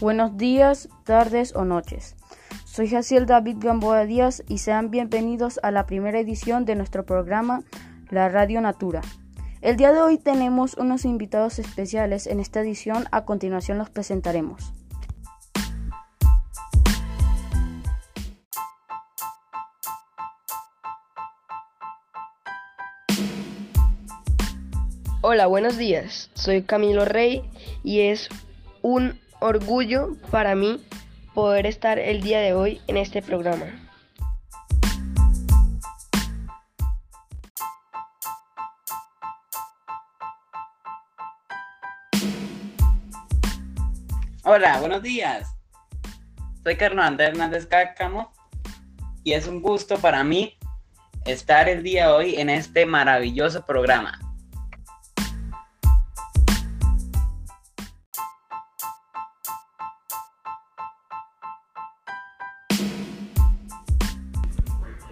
Buenos días, tardes o noches. Soy Jaciel David Gamboa Díaz y sean bienvenidos a la primera edición de nuestro programa La Radio Natura. El día de hoy tenemos unos invitados especiales en esta edición, a continuación los presentaremos. Hola, buenos días. Soy Camilo Rey y es un orgullo para mí poder estar el día de hoy en este programa. Hola, buenos días. Soy Andrés Hernández Cácamo y es un gusto para mí estar el día de hoy en este maravilloso programa.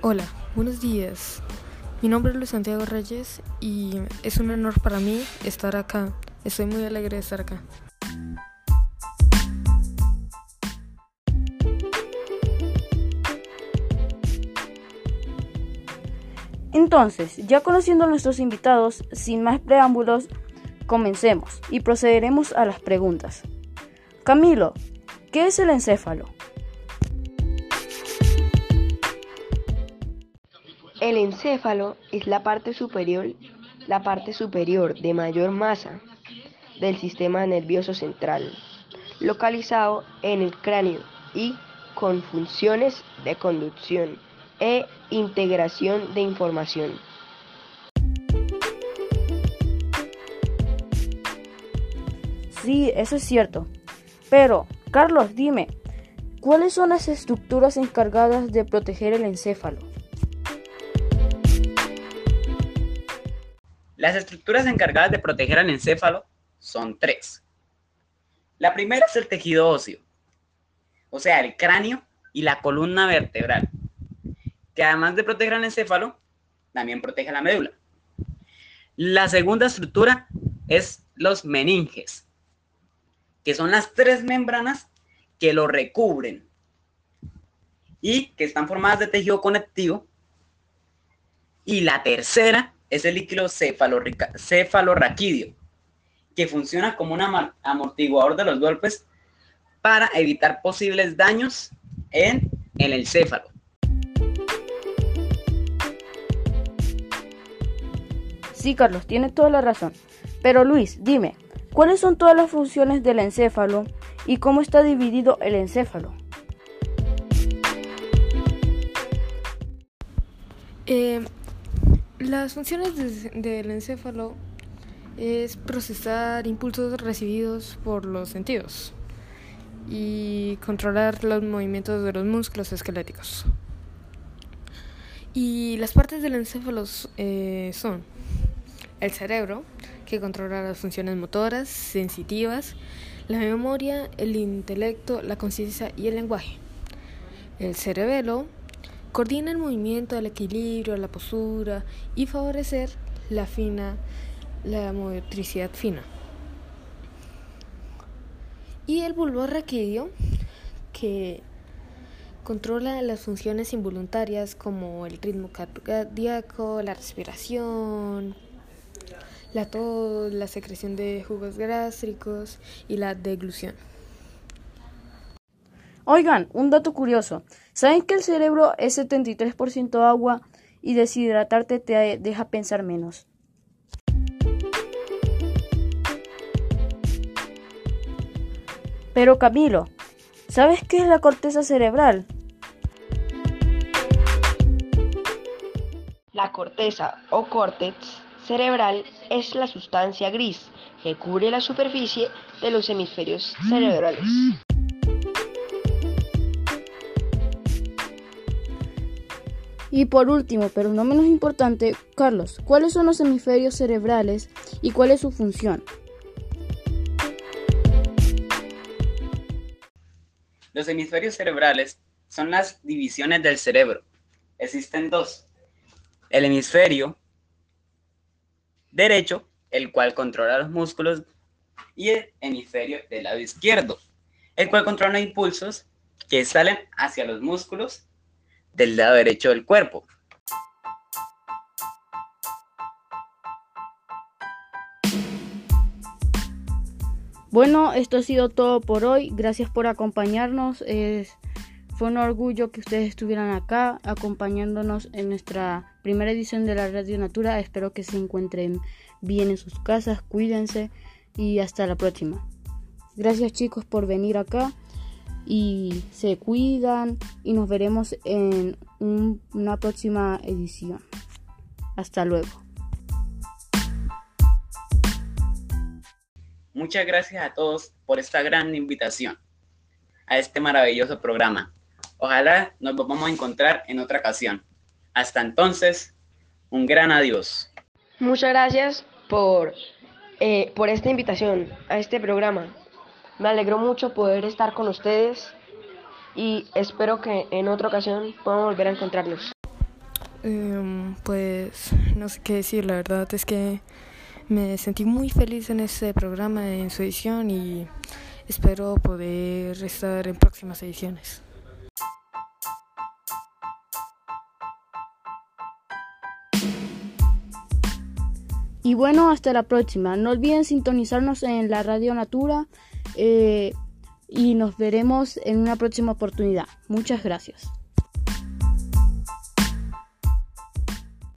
Hola, buenos días. Mi nombre es Luis Santiago Reyes y es un honor para mí estar acá. Estoy muy alegre de estar acá. Entonces, ya conociendo a nuestros invitados, sin más preámbulos, comencemos y procederemos a las preguntas. Camilo, ¿qué es el encéfalo? El encéfalo es la parte superior, la parte superior de mayor masa del sistema nervioso central, localizado en el cráneo y con funciones de conducción e integración de información. Sí, eso es cierto. Pero, Carlos, dime, ¿cuáles son las estructuras encargadas de proteger el encéfalo? Las estructuras encargadas de proteger al encéfalo son tres. La primera es el tejido óseo, o sea, el cráneo y la columna vertebral, que además de proteger al encéfalo, también protege la médula. La segunda estructura es los meninges, que son las tres membranas que lo recubren y que están formadas de tejido conectivo. Y la tercera es el líquido cefalorraquídeo, que funciona como un amortiguador de los golpes para evitar posibles daños en, el encéfalo. Sí, Carlos, tienes toda la razón. Pero Luis, dime, ¿cuáles son todas las funciones del encéfalo y cómo está dividido el encéfalo? Eh, las funciones del encéfalo es procesar impulsos recibidos por los sentidos y controlar los movimientos de los músculos esqueléticos. Y las partes del encéfalo eh, son el cerebro, que controla las funciones motoras, sensitivas, la memoria, el intelecto, la conciencia y el lenguaje. El cerebelo, Coordina el movimiento, el equilibrio, la postura y favorecer la fina, la motricidad fina. Y el bulbo raquídeo que controla las funciones involuntarias como el ritmo cardíaco, la respiración, la tos, la secreción de jugos gástricos y la deglución. Oigan, un dato curioso. ¿Saben que el cerebro es 73% agua y deshidratarte te deja pensar menos? Pero Camilo, ¿sabes qué es la corteza cerebral? La corteza o córtex cerebral es la sustancia gris que cubre la superficie de los hemisferios cerebrales. Y por último, pero no menos importante, Carlos, ¿cuáles son los hemisferios cerebrales y cuál es su función? Los hemisferios cerebrales son las divisiones del cerebro. Existen dos. El hemisferio derecho, el cual controla los músculos, y el hemisferio del lado izquierdo, el cual controla impulsos que salen hacia los músculos del lado derecho del cuerpo. Bueno, esto ha sido todo por hoy. Gracias por acompañarnos. fue un orgullo que ustedes estuvieran acá acompañándonos en nuestra primera edición de la Radio Natura. Espero que se encuentren bien en sus casas. Cuídense y hasta la próxima. Gracias chicos por venir acá y se cuidan y nos veremos en una próxima edición. Hasta luego. Muchas gracias a todos por esta gran invitación a este maravilloso programa. Ojalá nos vamos a encontrar en otra ocasión. Hasta entonces, un gran adiós. Muchas gracias por, eh, por esta invitación a este programa. Me alegró mucho poder estar con ustedes y espero que en otra ocasión podamos volver a encontrarnos. Em, pues no sé qué decir, la verdad es que me sentí muy feliz en este programa, en su edición y espero poder estar en próximas ediciones. Y bueno, hasta la próxima. No olviden sintonizarnos en la Radio Natura eh, y nos veremos en una próxima oportunidad. Muchas gracias.